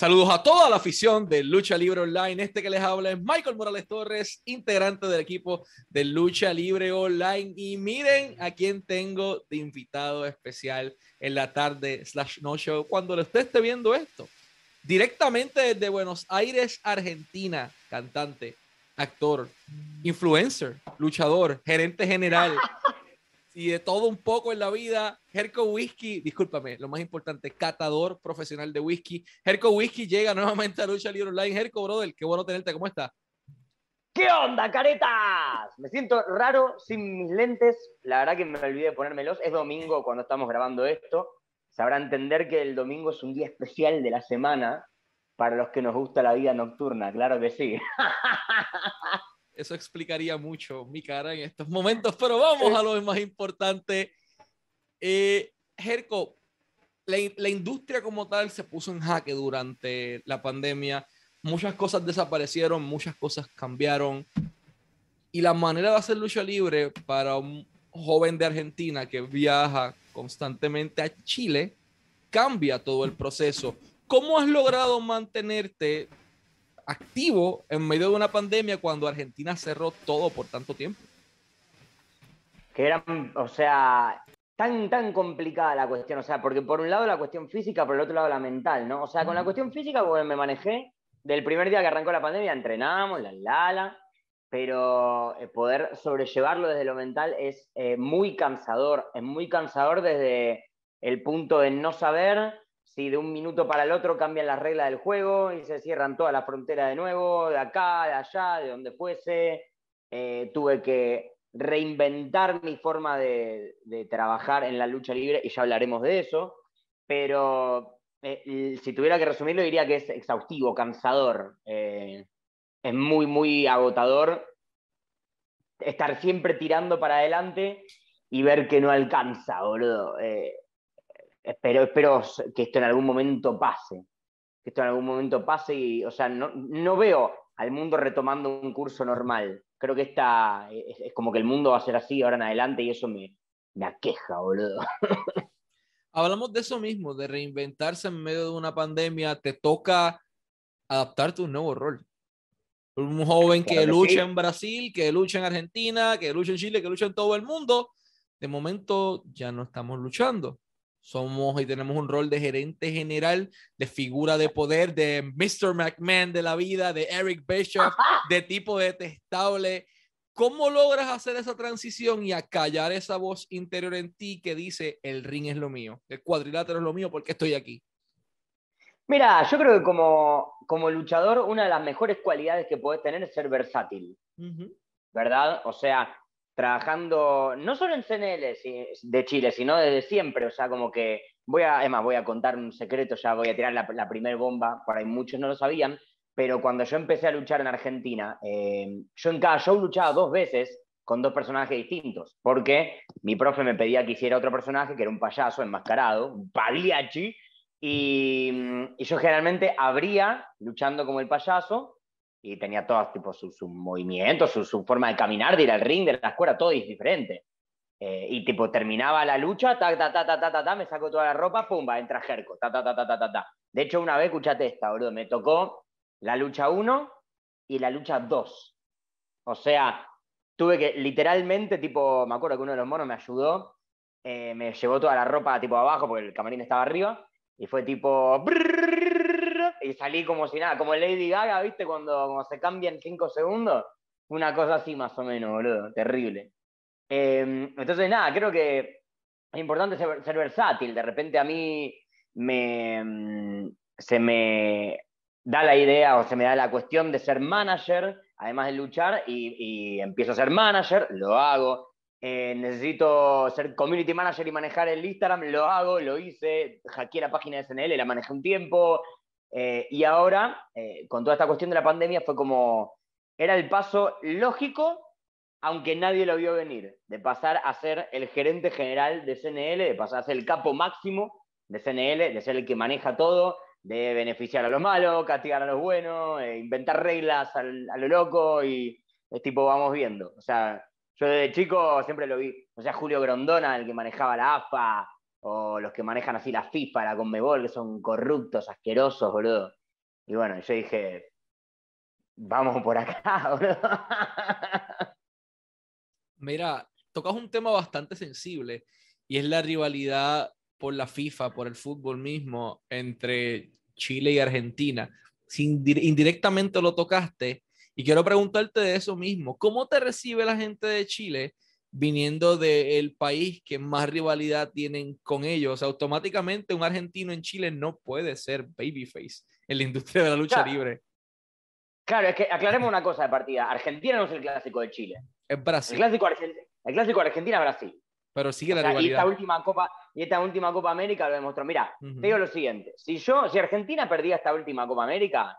Saludos a toda la afición de Lucha Libre Online. Este que les habla es Michael Morales Torres, integrante del equipo de Lucha Libre Online. Y miren a quién tengo de invitado especial en la tarde slash no show cuando lo esté, esté viendo esto. Directamente desde Buenos Aires, Argentina, cantante, actor, influencer, luchador, gerente general, y de todo un poco en la vida. Herco Whisky, discúlpame, lo más importante, catador profesional de whisky. Herco Whisky llega nuevamente a Lucha Libre Online. Herco, brother, qué bueno tenerte, ¿cómo está? ¿Qué onda, caretas? Me siento raro sin mis lentes. La verdad que me olvidé de ponérmelos. Es domingo cuando estamos grabando esto. Sabrá entender que el domingo es un día especial de la semana para los que nos gusta la vida nocturna, claro que sí. Eso explicaría mucho mi cara en estos momentos, pero vamos a lo más importante. Eh, la, la industria como tal se puso en jaque durante la pandemia. Muchas cosas desaparecieron, muchas cosas cambiaron. Y la manera de hacer lucha libre para un joven de Argentina que viaja constantemente a Chile cambia todo el proceso. ¿Cómo has logrado mantenerte activo en medio de una pandemia cuando Argentina cerró todo por tanto tiempo. Que era, o sea, tan, tan complicada la cuestión, o sea, porque por un lado la cuestión física, por el otro lado la mental, ¿no? O sea, con la cuestión física, pues me manejé, del primer día que arrancó la pandemia, entrenamos, la lala, pero eh, poder sobrellevarlo desde lo mental es eh, muy cansador, es muy cansador desde el punto de no saber si de un minuto para el otro cambian las reglas del juego y se cierran todas las fronteras de nuevo, de acá, de allá, de donde fuese. Eh, tuve que reinventar mi forma de, trabajar en la lucha libre y ya hablaremos de eso, pero eh, si tuviera que resumirlo diría que es exhaustivo, cansador, eh, es muy, muy agotador estar siempre tirando para adelante y ver que no alcanza, boludo espero, espero que esto en algún momento pase, que esto en algún momento pase y, o sea, no, no veo al mundo retomando un curso normal. Creo que esta, es, como que el mundo va a ser así ahora en adelante y eso me, me aqueja, boludo. Hablamos de eso mismo, de reinventarse en medio de una pandemia, te toca adaptarte a un nuevo rol. Un joven que, lucha en Brasil, que lucha en Argentina, que lucha en Chile, que lucha en todo el mundo. De momento ya no estamos luchando somos y tenemos un rol de gerente general, de figura de poder, de Mr. McMahon de la vida, de Eric Bischoff, de tipo detestable. ¿Cómo logras hacer esa transición y acallar esa voz interior en ti que dice el ring es lo mío, el cuadrilátero es lo mío porque estoy aquí? Mira, yo creo que como, como luchador una de las mejores cualidades que puedes tener es ser versátil, ¿verdad? O sea, trabajando no solo en CNL de Chile, sino desde siempre. O sea, como que voy a, además, voy a contar un secreto, ya voy a tirar la, primera bomba, por ahí muchos no lo sabían, pero cuando yo empecé a luchar en Argentina, eh, yo en cada show luchaba dos veces con dos personajes distintos, porque mi profe me pedía que hiciera otro personaje, que era un payaso enmascarado, un pagliacci, y yo generalmente abría luchando como el payaso, y tenía todos tipo sus su movimientos, su, forma de caminar, de ir al ring, de la escuela, todo es diferente. Eh, y tipo, terminaba la lucha, ta, ta, ta, ta, ta, ta, me saco toda la ropa, pumba, entra Jerko, ta, ta, ta, ta, ta, ta, De hecho, una vez, escuchate esta, boludo, me tocó la lucha 1 y la lucha 2. O sea, tuve que literalmente, tipo, me acuerdo que uno de los monos me ayudó, eh, me llevó toda la ropa tipo abajo porque el camarín estaba arriba, y fue tipo y salí como si nada, como Lady Gaga, ¿viste? Cuando, se cambian cinco segundos. Una cosa así más o menos, boludo, terrible. Em, entonces, nada, creo que es importante ser, versátil. De repente a mí me, mm, se me da la idea o se me da la cuestión de ser manager, además de luchar, y, empiezo a ser manager, lo hago. Eh, necesito ser community manager y manejar el Instagram, lo hago, lo hice, hackeé la página de SNL, la manejé un tiempo, eh, y ahora, eh, con toda esta cuestión de la pandemia, fue como, era el paso lógico, aunque nadie lo vio venir, de pasar a ser el gerente general de CNL, de pasar a ser el capo máximo de CNL, de ser el que maneja todo, de beneficiar a los malos, castigar a los buenos, eh, inventar reglas a lo loco y es tipo, vamos viendo. O sea, yo desde chico siempre lo vi, o sea, Julio Grondona, el que manejaba la AFA, o los que manejan así la FIFA, la Conmebol, que son corruptos, asquerosos, boludo. Y bueno, yo dije, vamos por acá, bro. Mira, tocas un tema bastante sensible y es la rivalidad por la FIFA, por el fútbol mismo, entre Chile y Argentina. Si indirectamente lo tocaste, y quiero preguntarte de eso mismo, ¿cómo te recibe la gente de Chile viniendo del país que más rivalidad tienen con ellos? Automáticamente un argentino en Chile no puede ser babyface en la industria de la lucha libre. Claro, es que aclaremos una cosa de partida. Argentina no es el clásico de Chile. Es Brasil. El clásico, el clásico Argentina-Brasil. Pero sigue la rivalidad. Y esta última Copa, y esta última Copa América lo demostró. Mira, te digo lo siguiente. Si yo, si Argentina perdía esta última Copa América,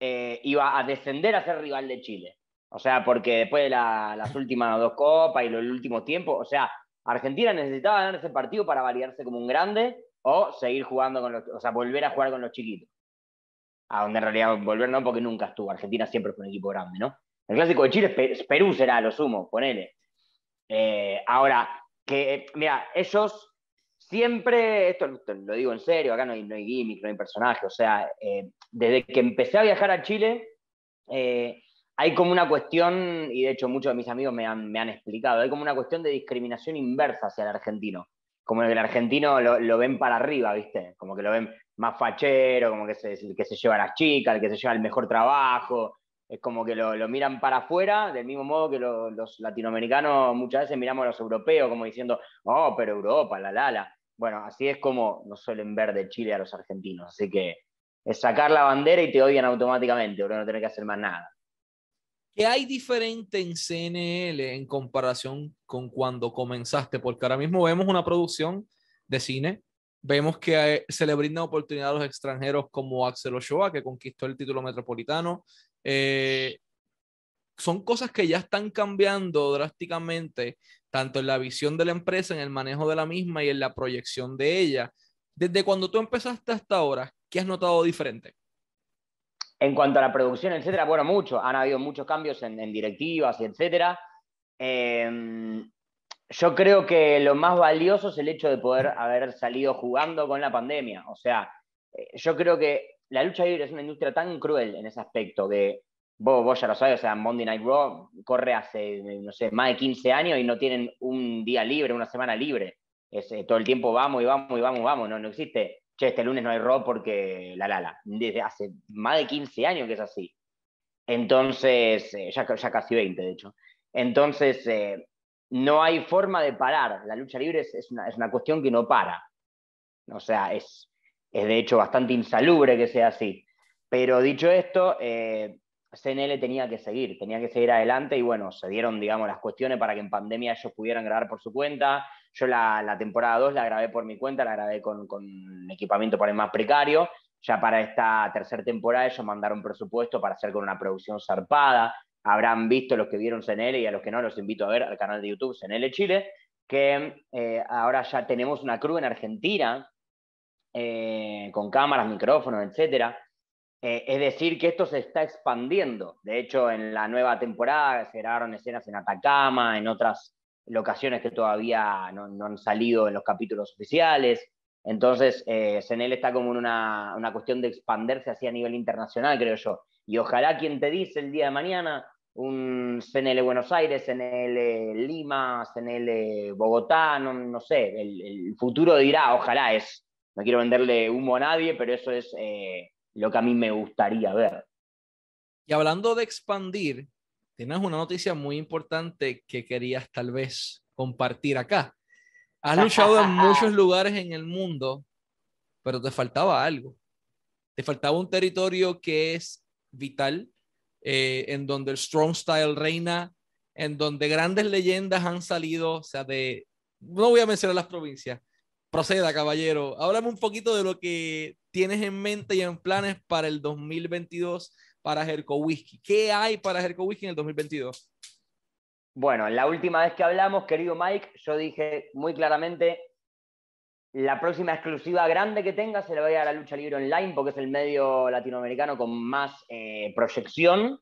eh, iba a descender a ser rival de Chile. O sea, porque después de las últimas dos copas y los últimos tiempos, o sea, Argentina necesitaba ganar ese partido para validarse como un grande o seguir jugando con los, o sea, volver a jugar con los chiquitos. A donde en realidad volver no, porque nunca estuvo. Argentina siempre fue un equipo grande, ¿no? El clásico de Chile es Perú será, lo sumo, ponele. Eh, ahora, que, mira, ellos siempre, esto, lo digo en serio, acá no hay, no hay no hay personaje, o sea, eh, desde que empecé a viajar a Chile, eh, hay como una cuestión, y de hecho muchos de mis amigos me han, me han, explicado, hay como una cuestión de discriminación inversa hacia el argentino. Como que el argentino lo, lo, ven para arriba, ¿viste? Como que lo ven más fachero, como que se, que se lleva a las chicas, el que se lleva el mejor trabajo, es como que lo, miran para afuera, del mismo modo que los latinoamericanos muchas veces miramos a los europeos como diciendo, oh, pero Europa, la la Bueno, así es como nos suelen ver de Chile a los argentinos. Así que es sacar la bandera y te odian automáticamente, pero no tener que hacer más nada. ¿Qué hay diferente en CNL en comparación con cuando comenzaste? Porque ahora mismo vemos una producción de cine, vemos que se le brinda oportunidad a los extranjeros como Axel Ochoa, que conquistó el título metropolitano, eh, son cosas que ya están cambiando drásticamente, tanto en la visión de la empresa, en el manejo de la misma y en la proyección de ella. Desde cuando tú empezaste hasta ahora, ¿qué has notado diferente? En cuanto a la producción, etcétera, bueno, mucho. Han habido muchos cambios en, directivas y etcétera. Em, yo creo que lo más valioso es el hecho de poder haber salido jugando con la pandemia. O sea, eh, yo creo que la lucha libre es una industria tan cruel en ese aspecto que vos, vos ya lo sabes, o sea, Monday Night Raw corre hace, no sé, más de 15 años y no tienen un día libre, una semana libre. Es, eh, todo el tiempo vamos y vamos y vamos y vamos, no, no existe, che, este lunes no hay Raw porque la la la. Desde hace más de 15 años que es así. Entonces, eh, ya, ya, casi 20 de hecho. Entonces, eh, no hay forma de parar. La lucha libre es, es, una, es una cuestión que no para. O sea, es, es de hecho bastante insalubre que sea así. Pero dicho esto, eh, CNL tenía que seguir, tenía que seguir adelante y bueno, se dieron, digamos, las cuestiones para que en pandemia ellos pudieran grabar por su cuenta. Yo la, temporada 2 la grabé por mi cuenta, la grabé con, equipamiento por el más precario. Ya para esta tercera temporada ellos mandaron presupuesto para hacer con una producción zarpada. Habrán visto los que vieron CNL y a los que no los invito a ver al canal de YouTube CNL Chile, que eh, ahora ya tenemos una crew en Argentina eh, con cámaras, micrófonos, etc. Eh, es decir, que esto se está expandiendo. De hecho, en la nueva temporada se grabaron escenas en Atacama, en otras locaciones que todavía no, han salido en los capítulos oficiales. Entonces, eh, CNL está como en una, una cuestión de expandirse así a nivel internacional, creo yo. Y ojalá quien te dice el día de mañana un CNL Buenos Aires, CNL Lima, CNL Bogotá, no, sé, el, el, futuro dirá, ojalá es no quiero venderle humo a nadie, pero eso es eh, lo que a mí me gustaría ver. Y hablando de expandir, tienes una noticia muy importante que querías tal vez compartir acá. Has luchado en muchos lugares en el mundo, pero te faltaba algo. Te faltaba un territorio que es vital, eh, en donde el strong style reina, en donde grandes leyendas han salido, o sea, de, no voy a mencionar las provincias, Proceda, caballero. Háblame un poquito de lo que tienes en mente y en planes para el 2022 para Jerko Whisky. ¿Qué hay para Jerko Whisky en el 2022? Bueno, la última vez que hablamos, querido Mike, yo dije muy claramente, la próxima exclusiva grande que tenga se la voy a dar a lucha libre online porque es el medio latinoamericano con más eh, proyección.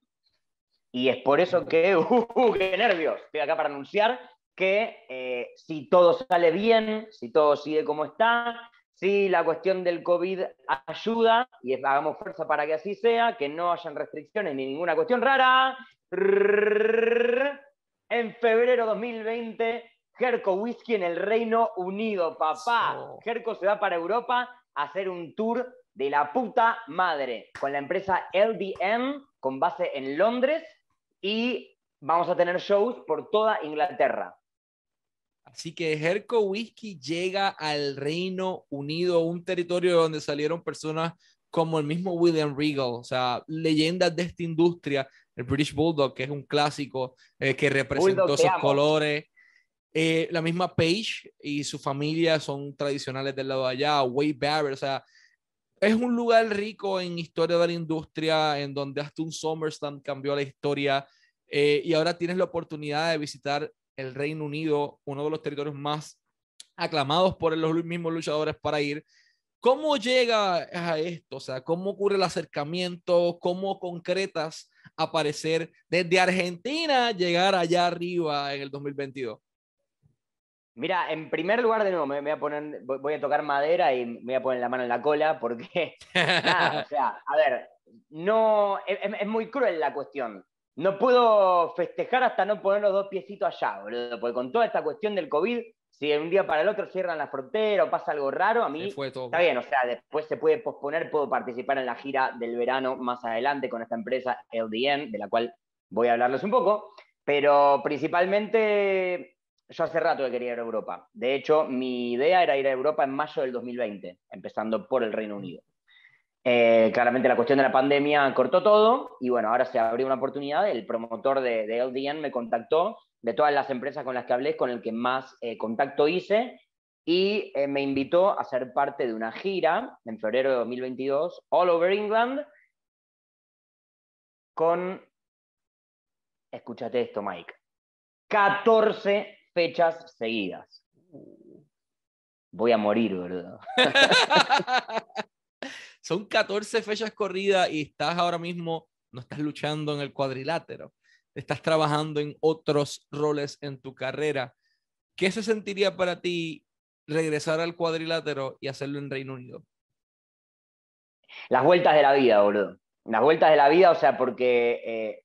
Y es por eso que, uh, qué nervios, estoy acá para anunciar que eh, si todo sale bien, si todo sigue como está, si la cuestión del COVID ayuda, y hagamos fuerza para que así sea, que no hayan restricciones ni ninguna cuestión rara, en febrero 2020, Jerko Whisky en el Reino Unido, papá. Jerko se va para Europa a hacer un tour de la puta madre con la empresa LDN con base en Londres y vamos a tener shows por toda Inglaterra. Así que Herco Whisky llega al Reino Unido, un territorio donde salieron personas como el mismo William Regal, o sea, leyendas de esta industria, el British Bulldog, que es un clásico eh, que representó sus colores. Eh, la misma Page y su familia son tradicionales del lado de allá, Wade Barrett, o sea, es un lugar rico en historia de la industria, en donde hasta un SummerSlam cambió la historia eh, y ahora tienes la oportunidad de visitar el Reino Unido, uno de los territorios más aclamados por los mismos luchadores para ir. ¿Cómo llega a esto? O sea, ¿cómo ocurre el acercamiento? ¿Cómo concretas aparecer desde Argentina, llegar allá arriba en el 2022? Mira, en primer lugar, de nuevo, me voy a tocar madera y me voy a poner la mano en la cola porque, o sea, a ver, no, es, muy cruel la cuestión. No puedo festejar hasta no poner los dos piecitos allá, boludo, porque con toda esta cuestión del COVID, si de un día para el otro cierran la frontera o pasa algo raro, a mí está bien, o sea, después se puede posponer, puedo participar en la gira del verano más adelante con esta empresa LDN, de la cual voy a hablarles un poco, pero principalmente yo hace rato que quería ir a Europa. De hecho, mi idea era ir a Europa en mayo del 2020, empezando por el Reino Unido. Eh, claramente la cuestión de la pandemia cortó todo y bueno, ahora se abrió una oportunidad. El promotor de, LDN me contactó, de todas las empresas con las que hablé, con el que más eh, contacto hice y eh, me invitó a ser parte de una gira en febrero de 2022, all over England, con, escúchate esto Mike, 14 fechas seguidas. Voy a morir, ¿verdad? Son 14 fechas corridas y estás ahora mismo, no estás luchando en el cuadrilátero, estás trabajando en otros roles en tu carrera. ¿Qué se sentiría para ti regresar al cuadrilátero y hacerlo en Reino Unido? Las vueltas de la vida, boludo. Las vueltas de la vida, o sea, porque eh,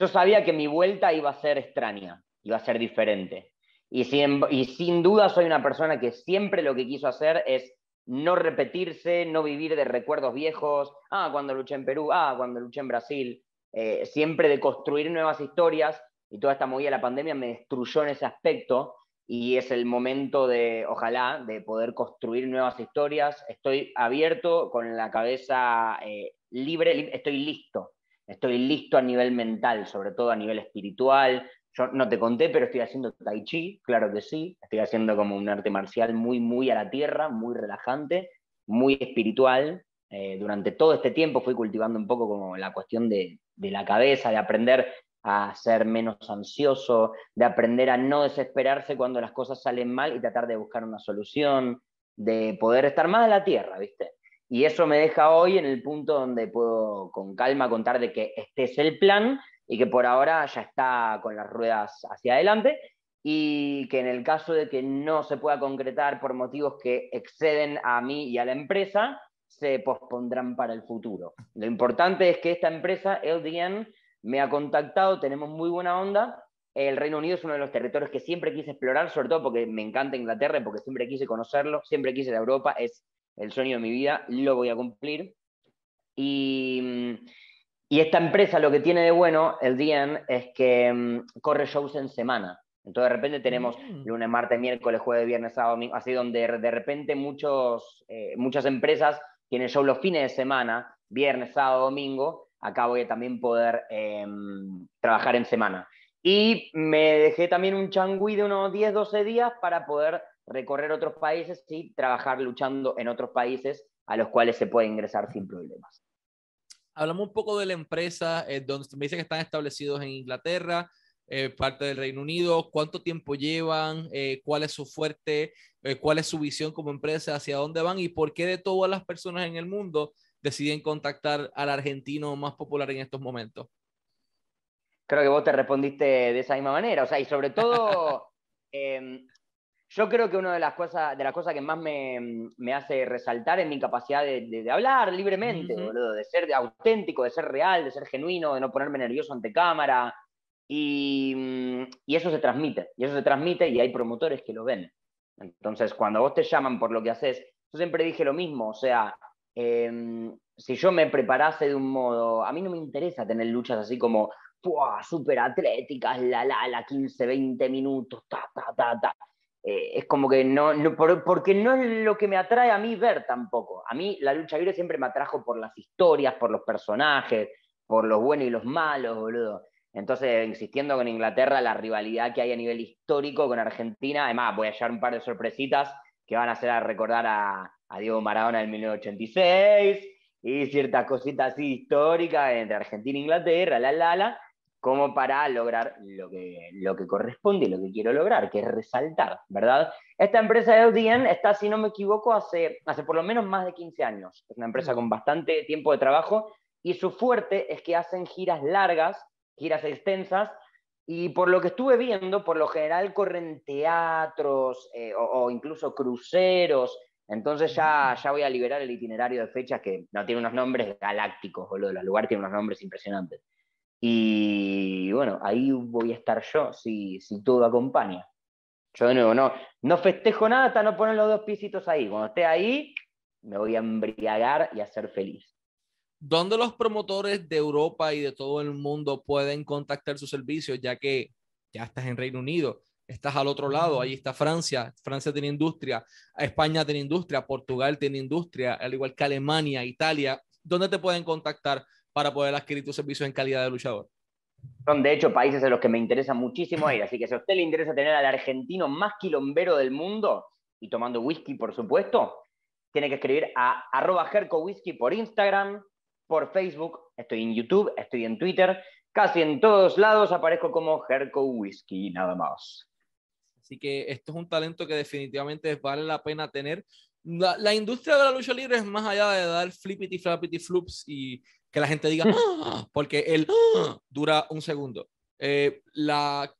yo sabía que mi vuelta iba a ser extraña iba a ser diferente. Y sin, y sin duda soy una persona que siempre lo que quiso hacer es no repetirse, no vivir de recuerdos viejos, ah, cuando luché en Perú, ah, cuando luché en Brasil, eh, siempre de construir nuevas historias y toda esta movida de la pandemia me destruyó en ese aspecto y es el momento de, ojalá, de poder construir nuevas historias. Estoy abierto, con la cabeza eh, libre, estoy listo, estoy listo a nivel mental, sobre todo a nivel espiritual, yo no te conté, pero estoy haciendo tai chi, claro que sí. Estoy haciendo como un arte marcial muy, muy a la tierra, muy relajante, muy espiritual. Eh, durante todo este tiempo fui cultivando un poco como la cuestión de, de la cabeza, de aprender a ser menos ansioso, de aprender a no desesperarse cuando las cosas salen mal y tratar de buscar una solución, de poder estar más a la tierra, ¿viste? Y eso me deja hoy en el punto donde puedo con calma contar de que este es el plan y que por ahora ya está con las ruedas hacia adelante y que en el caso de que no se pueda concretar por motivos que exceden a mí y a la empresa, se pospondrán para el futuro. Lo importante es que esta empresa, LDN, me ha contactado, tenemos muy buena onda. El Reino Unido es uno de los territorios que siempre quise explorar, sobre todo porque me encanta Inglaterra porque siempre quise conocerlo, siempre quise de Europa, es el sueño de mi vida, lo voy a cumplir. Y, y esta empresa lo que tiene de bueno, el DN, es que mm, corre shows en semana. Entonces de repente tenemos mm. lunes, martes, miércoles, jueves, viernes, sábado, domingo, así donde de repente muchos, eh, muchas empresas tienen shows los fines de semana, viernes, sábado, domingo. Acá voy a también poder em, trabajar en semana. Y me dejé también un changui de unos 10, 12 días para poder recorrer otros países y trabajar luchando en otros países a los cuales se puede ingresar sin problemas. Hablamos un poco de la empresa, eh, donde me dicen que están establecidos en Inglaterra, eh, parte del Reino Unido. ¿Cuánto tiempo llevan? Eh, ¿Cuál es su fuerte? ¿Cuál es su visión como empresa? ¿Hacia dónde van? ¿Y por qué de todas las personas en el mundo deciden contactar al argentino más popular en estos momentos? Creo que vos te respondiste de esa misma manera. O sea, y sobre todo, em, yo creo que una de las cosas, de las cosas que más me, hace resaltar es mi capacidad de, hablar libremente, de ser auténtico, de ser real, de ser genuino, de no ponerme nervioso ante cámara. Y, eso se transmite, y eso se transmite y hay promotores que lo ven. Entonces, cuando vos te llaman por lo que haces, yo siempre dije lo mismo, o sea, em, si yo me preparase de un modo, a mí no me interesa tener luchas así como, súper atléticas, la, la, la, 15, 20 minutos, ta, ta, ta, ta. Eh, es como que no, porque no es lo que me atrae a mí ver tampoco. A mí la lucha libre siempre me atrajo por las historias, por los personajes, por los buenos y los malos, boludo. Entonces, insistiendo con Inglaterra, la rivalidad que hay a nivel histórico con Argentina, además voy a llevar un par de sorpresitas que van a hacer recordar a, a Diego Maradona del 1986 y ciertas cositas así históricas entre Argentina e Inglaterra, la, la, la, como para lograr lo que, lo que corresponde y lo que quiero lograr, que es resaltar, ¿verdad? Esta empresa de Audien está, si no me equivoco, hace, hace por lo menos más de 15 años. Es una empresa con bastante tiempo de trabajo y su fuerte es que hacen giras largas, giras extensas, y por lo que estuve viendo, por lo general corren teatros eh, o, incluso cruceros. Entonces ya, ya voy a liberar el itinerario de fechas que no tiene unos nombres galácticos, boludo. Los lugares tienen unos nombres impresionantes. Y bueno, ahí voy a estar yo si, si todo acompaña. Yo de nuevo no, no festejo nada hasta no poner los dos pisitos ahí. Cuando esté ahí, me voy a embriagar y a ser feliz. ¿Dónde los promotores de Europa y de todo el mundo pueden contactar sus servicios, ya que ya estás en Reino Unido? Estás al otro lado, ahí está Francia, Francia tiene industria, España tiene industria, Portugal tiene industria, al igual que Alemania, Italia. ¿Dónde te pueden contactar para poder adquirir tus servicios en calidad de luchador? Son de hecho países en los que me interesa muchísimo ir, así que si a usted le interesa tener al argentino más quilombero del mundo, y tomando whisky por supuesto, tiene que escribir a arroba whisky por Instagram, por Facebook, estoy en YouTube, estoy en Twitter, casi en todos lados aparezco como Jerko Whisky, nada más. Así que esto es un talento que definitivamente vale la pena tener. La, industria de la lucha libre es más allá de dar flippity flappity flips y que la gente diga, ¡Ah! porque él ¡Ah! dura un segundo. Eh, la,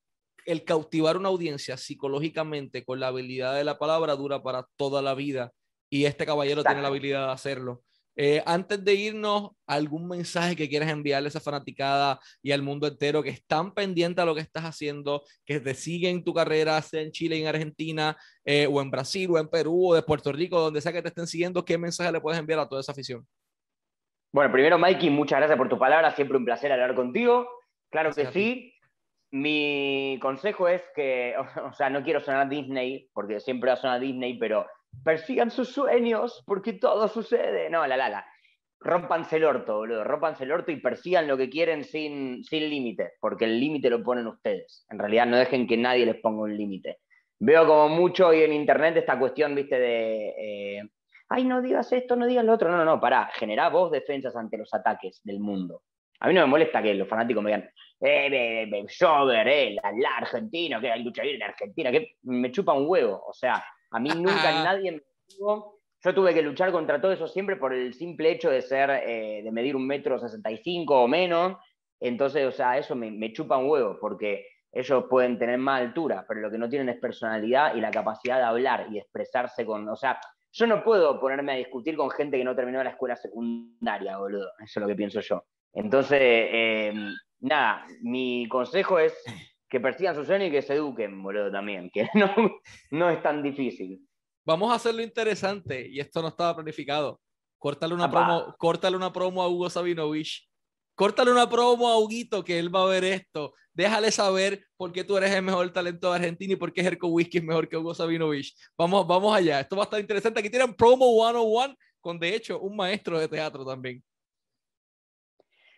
el cautivar una audiencia psicológicamente con la habilidad de la palabra dura para toda la vida y este caballero tiene la habilidad de hacerlo. Eh, antes de irnos, ¿algún mensaje que quieras enviarle a esa fanaticada y al mundo entero que están pendientes a lo que estás haciendo, que te siguen tu carrera, sea en Chile, en Argentina, eh, o en Brasil, o en Perú, o de Puerto Rico, donde sea que te estén siguiendo, ¿qué mensaje le puedes enviar a toda esa afición? Bueno, primero, Mikey, muchas gracias por tu palabra. Siempre un placer hablar contigo. Claro que sí. Mi consejo es que, o sea, no quiero sonar Disney, porque siempre va a sonar Disney, pero persigan sus sueños, porque todo sucede. No, la, la, la. Rompanse el orto, boludo. Rompanse el orto y persigan lo que quieren sin, sin límite, porque el límite lo ponen ustedes. En realidad, no dejen que nadie les ponga un límite. Veo como mucho hoy en internet esta cuestión, viste, de. Eh, ay, no digas esto, no digas lo otro. No, no, no, pará, generá vos defensas ante los ataques del mundo. A mí no me molesta que los fanáticos me digan, eh, eh, eh Jover, eh, la, la Argentina, que hay lucha libre en Argentina, que me chupa un huevo. O sea, a mí nunca nadie me dijo, yo tuve que luchar contra todo eso siempre por el simple hecho de ser, eh, de medir un metro sesenta y cinco o menos. Entonces, o sea, eso me, me chupa un huevo, porque ellos pueden tener más altura, pero lo que no tienen es personalidad y la capacidad de hablar y expresarse con, o sea, yo no puedo ponerme a discutir con gente que no terminó la escuela secundaria, boludo. Eso es lo que pienso yo. Entonces, em, nada, mi consejo es que persigan su sueño y que se eduquen, boludo, también, que no, no es tan difícil. Vamos a hacerlo interesante, y esto no estaba planificado. Córtale una, promo, córtale una promo a Hugo Sabinovich Córtale una promo a Huguito que él va a ver esto. Déjale saber por qué tú eres el mejor talento de Argentina y por qué Jerko Whisky es mejor que Hugo Sabinovich. Vamos, vamos allá. Esto va a estar interesante. Aquí tienen promo 101 con, de hecho, un maestro de teatro también.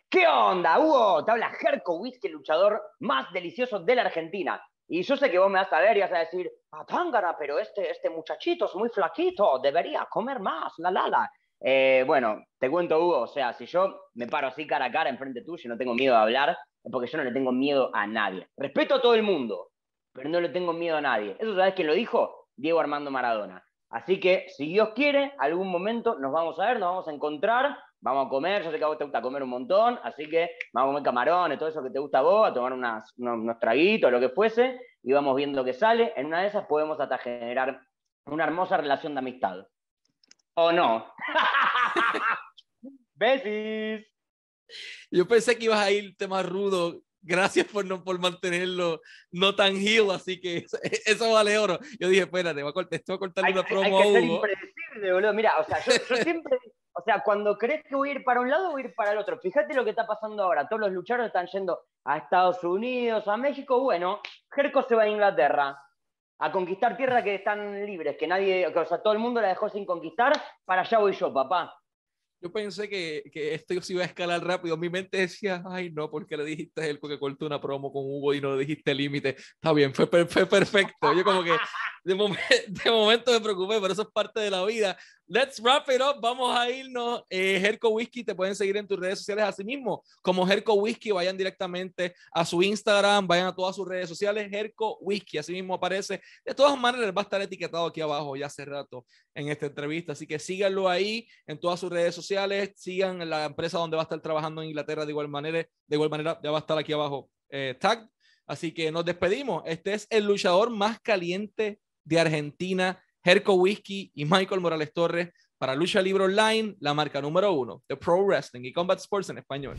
¿Qué onda, Hugo? Te habla Jerko Whisky, luchador más delicioso de la Argentina. Y yo sé que vos me vas a ver y vas a decir, Atángara, pero este, este muchachito es muy flaquito, debería comer más, la la la. Eh, bueno, te cuento, Hugo, o sea, si yo me paro así cara a cara enfrente tuyo y no tengo miedo de hablar, es porque yo no le tengo miedo a nadie. Respeto a todo el mundo, pero no le tengo miedo a nadie. ¿Eso sabes quién lo dijo? Diego Armando Maradona. Así que, si Dios quiere, algún momento nos vamos a ver, nos vamos a encontrar vamos a comer, yo sé que a vos te gusta comer un montón, así que vamos a comer camarones, todo eso que te gusta a vos, a tomar unas, unos, traguitos, lo que fuese, y vamos viendo qué sale. En una de esas podemos hasta generar una hermosa relación de amistad. ¿O no? Besis. Yo pensé que ibas a irte más rudo. Gracias por, no, por mantenerlo no tan heel, así que eso, vale oro. Yo dije, espérate, voy a cortar, voy a cortarle una promo hay que ser impredecible, boludo. Mira, o sea, yo, siempre, o sea, cuando crees que voy a ir para un lado, voy a ir para el otro. Fíjate lo que está pasando ahora. Todos los luchadores están yendo a Estados Unidos, a México. Bueno, Jerko se va a Inglaterra a conquistar tierras que están libres, que nadie, o sea, todo el mundo la dejó sin conquistar. Para allá voy yo, papá yo pensé que, que, esto se iba a escalar rápido. Mi mente decía, ay, no, porque le dijiste el que cortó una promo con Hugo y no le dijiste límite. Está bien, fue, fue perfecto. Yo como que de, de, momento me preocupé, pero eso es parte de la vida. Let's wrap it up. Vamos a irnos. Eh, Herco Whisky, te pueden seguir en tus redes sociales así mismo. Como Herco Whisky, vayan directamente a su Instagram, vayan a todas sus redes sociales. Herco Whisky, así mismo aparece. De todas maneras, va a estar etiquetado aquí abajo ya hace rato en esta entrevista. Así que síganlo ahí en todas sus redes sociales. Sigan la empresa donde va a estar trabajando en Inglaterra de igual manera. De igual manera, ya va a estar aquí abajo eh, tag. Así que nos despedimos. Este es el luchador más caliente de Argentina Herco Whisky y Michael Morales Torres para Lucha Libre Online, la marca número uno de Pro Wrestling y Combat Sports en español.